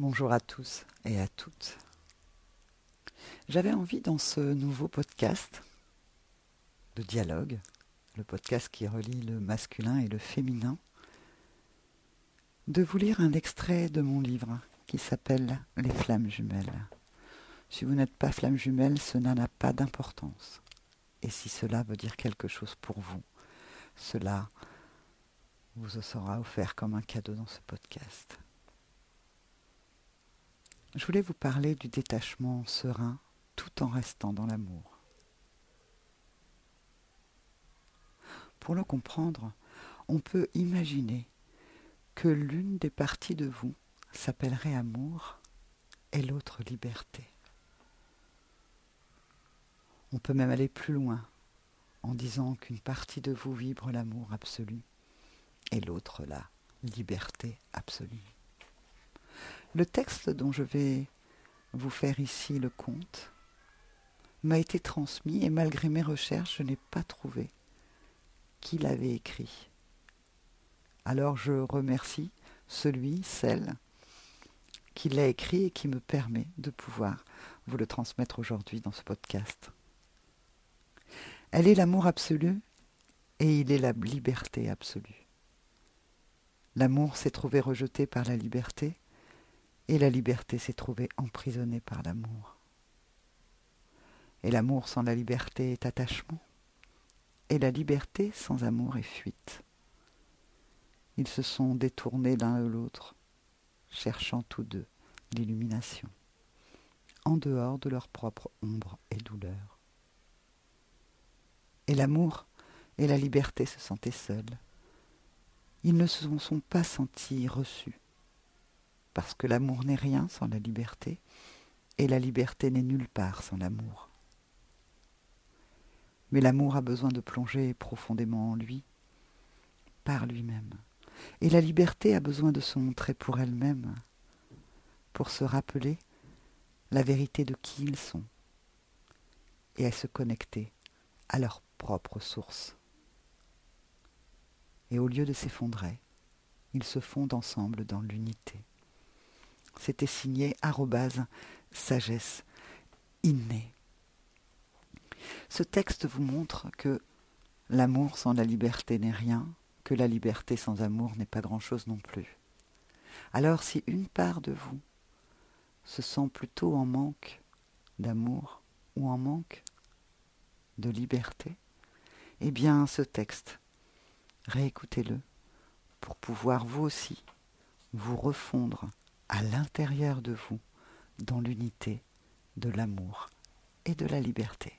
Bonjour à tous et à toutes. J'avais envie dans ce nouveau podcast de dialogue, le podcast qui relie le masculin et le féminin, de vous lire un extrait de mon livre qui s'appelle Les flammes jumelles. Si vous n'êtes pas flamme jumelle, cela n'a pas d'importance. Et si cela veut dire quelque chose pour vous, cela vous sera offert comme un cadeau dans ce podcast. Je voulais vous parler du détachement serein tout en restant dans l'amour. Pour le comprendre, on peut imaginer que l'une des parties de vous s'appellerait amour et l'autre liberté. On peut même aller plus loin en disant qu'une partie de vous vibre l'amour absolu et l'autre la liberté absolue. Le texte dont je vais vous faire ici le conte m'a été transmis et malgré mes recherches, je n'ai pas trouvé qui l'avait écrit. Alors je remercie celui, celle qui l'a écrit et qui me permet de pouvoir vous le transmettre aujourd'hui dans ce podcast. Elle est l'amour absolu et il est la liberté absolue. L'amour s'est trouvé rejeté par la liberté et la liberté s'est trouvée emprisonnée par l'amour. Et l'amour sans la liberté est attachement, et la liberté sans amour est fuite. Ils se sont détournés l'un de l'autre, cherchant tous deux l'illumination, en dehors de leur propre ombre et douleur. Et l'amour et la liberté se sentaient seuls. Ils ne se sont pas sentis reçus parce que l'amour n'est rien sans la liberté, et la liberté n'est nulle part sans l'amour. Mais l'amour a besoin de plonger profondément en lui, par lui-même, et la liberté a besoin de se montrer pour elle-même, pour se rappeler la vérité de qui ils sont, et à se connecter à leur propre source. Et au lieu de s'effondrer, ils se fondent ensemble dans l'unité. C'était signé sagesse innée. Ce texte vous montre que l'amour sans la liberté n'est rien, que la liberté sans amour n'est pas grand-chose non plus. Alors si une part de vous se sent plutôt en manque d'amour ou en manque de liberté, eh bien ce texte, réécoutez-le pour pouvoir vous aussi vous refondre à l'intérieur de vous dans l'unité de l'amour et de la liberté.